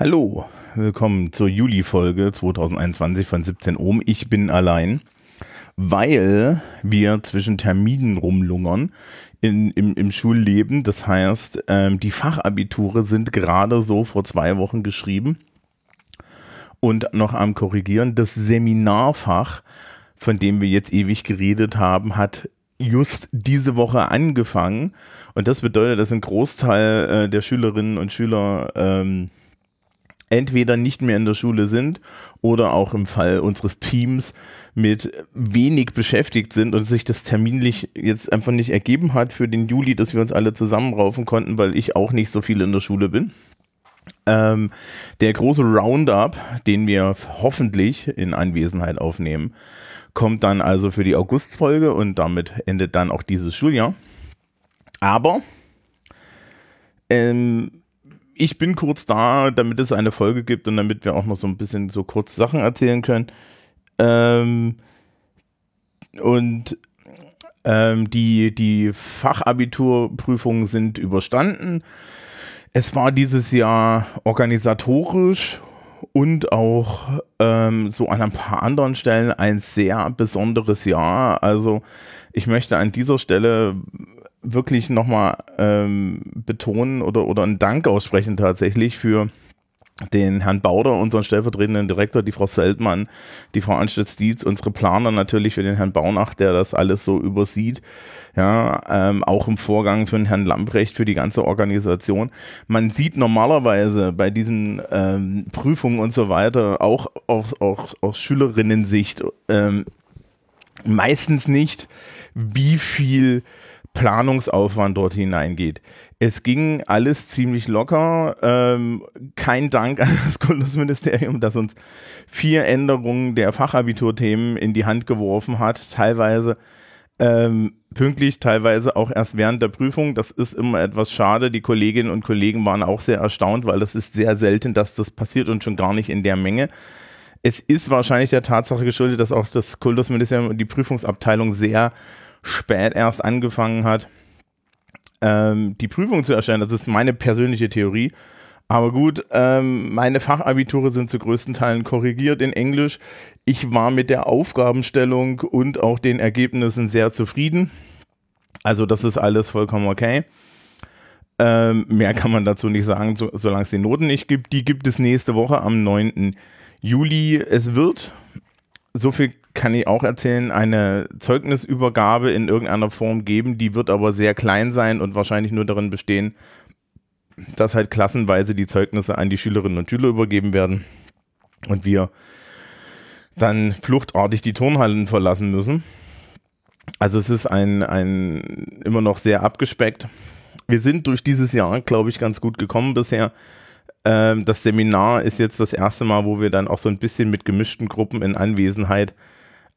Hallo, willkommen zur Juli-Folge 2021 von 17 Ohm. Ich bin allein, weil wir zwischen Terminen rumlungern in, im, im Schulleben. Das heißt, ähm, die Fachabiture sind gerade so vor zwei Wochen geschrieben und noch am Korrigieren. Das Seminarfach, von dem wir jetzt ewig geredet haben, hat just diese Woche angefangen. Und das bedeutet, dass ein Großteil äh, der Schülerinnen und Schüler ähm, entweder nicht mehr in der Schule sind oder auch im Fall unseres Teams mit wenig beschäftigt sind und sich das terminlich jetzt einfach nicht ergeben hat für den Juli, dass wir uns alle zusammenraufen konnten, weil ich auch nicht so viel in der Schule bin. Ähm, der große Roundup, den wir hoffentlich in Anwesenheit aufnehmen, kommt dann also für die Augustfolge und damit endet dann auch dieses Schuljahr. Aber ähm, ich bin kurz da, damit es eine Folge gibt und damit wir auch noch so ein bisschen so kurz Sachen erzählen können. Ähm, und ähm, die, die Fachabiturprüfungen sind überstanden. Es war dieses Jahr organisatorisch und auch ähm, so an ein paar anderen Stellen ein sehr besonderes Jahr. Also ich möchte an dieser Stelle wirklich nochmal ähm, betonen oder, oder einen Dank aussprechen tatsächlich für den Herrn Bauder, unseren stellvertretenden Direktor, die Frau Seltmann, die Frau Anstitz-Dietz, unsere Planer natürlich für den Herrn Baunach, der das alles so übersieht. Ja, ähm, auch im Vorgang für den Herrn Lambrecht, für die ganze Organisation. Man sieht normalerweise bei diesen ähm, Prüfungen und so weiter auch aus, auch aus Schülerinnen-Sicht ähm, meistens nicht, wie viel Planungsaufwand dort hineingeht. Es ging alles ziemlich locker. Ähm, kein Dank an das Kultusministerium, das uns vier Änderungen der Fachabiturthemen in die Hand geworfen hat. Teilweise ähm, pünktlich, teilweise auch erst während der Prüfung. Das ist immer etwas schade. Die Kolleginnen und Kollegen waren auch sehr erstaunt, weil das ist sehr selten, dass das passiert und schon gar nicht in der Menge. Es ist wahrscheinlich der Tatsache geschuldet, dass auch das Kultusministerium und die Prüfungsabteilung sehr spät erst angefangen hat, ähm, die Prüfung zu erstellen. Das ist meine persönliche Theorie. Aber gut, ähm, meine Fachabiture sind zu größten Teilen korrigiert in Englisch. Ich war mit der Aufgabenstellung und auch den Ergebnissen sehr zufrieden. Also das ist alles vollkommen okay. Ähm, mehr kann man dazu nicht sagen, so, solange es die Noten nicht gibt. Die gibt es nächste Woche am 9. Juli. Es wird, so viel kann ich auch erzählen, eine Zeugnisübergabe in irgendeiner Form geben. Die wird aber sehr klein sein und wahrscheinlich nur darin bestehen, dass halt klassenweise die Zeugnisse an die Schülerinnen und Schüler übergeben werden und wir dann fluchtartig die Turnhallen verlassen müssen. Also es ist ein, ein immer noch sehr abgespeckt. Wir sind durch dieses Jahr, glaube ich, ganz gut gekommen bisher. Ähm, das Seminar ist jetzt das erste Mal, wo wir dann auch so ein bisschen mit gemischten Gruppen in Anwesenheit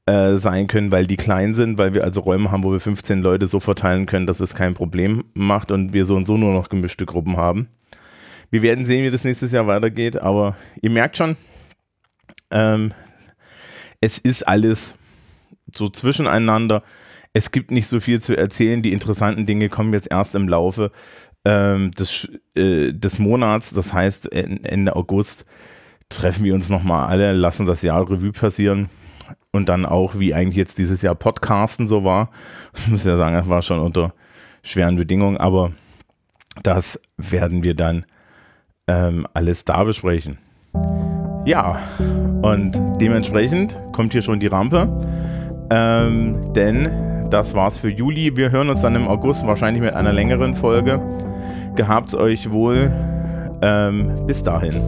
äh, sein können, weil die klein sind, weil wir also Räume haben, wo wir 15 Leute so verteilen können, dass es kein Problem macht und wir so und so nur noch gemischte Gruppen haben. Wir werden sehen, wie das nächstes Jahr weitergeht, aber ihr merkt schon, ähm, es ist alles so zwischeneinander. Es gibt nicht so viel zu erzählen. Die interessanten Dinge kommen jetzt erst im Laufe ähm, des, äh, des Monats. Das heißt, Ende August treffen wir uns nochmal alle, lassen das Jahr Revue passieren und dann auch, wie eigentlich jetzt dieses Jahr Podcasten so war. Ich muss ja sagen, das war schon unter schweren Bedingungen, aber das werden wir dann ähm, alles da besprechen. Ja, und dementsprechend kommt hier schon die Rampe, ähm, denn das war's für Juli. Wir hören uns dann im August wahrscheinlich mit einer längeren Folge. Gehabt's euch wohl. Ähm, bis dahin.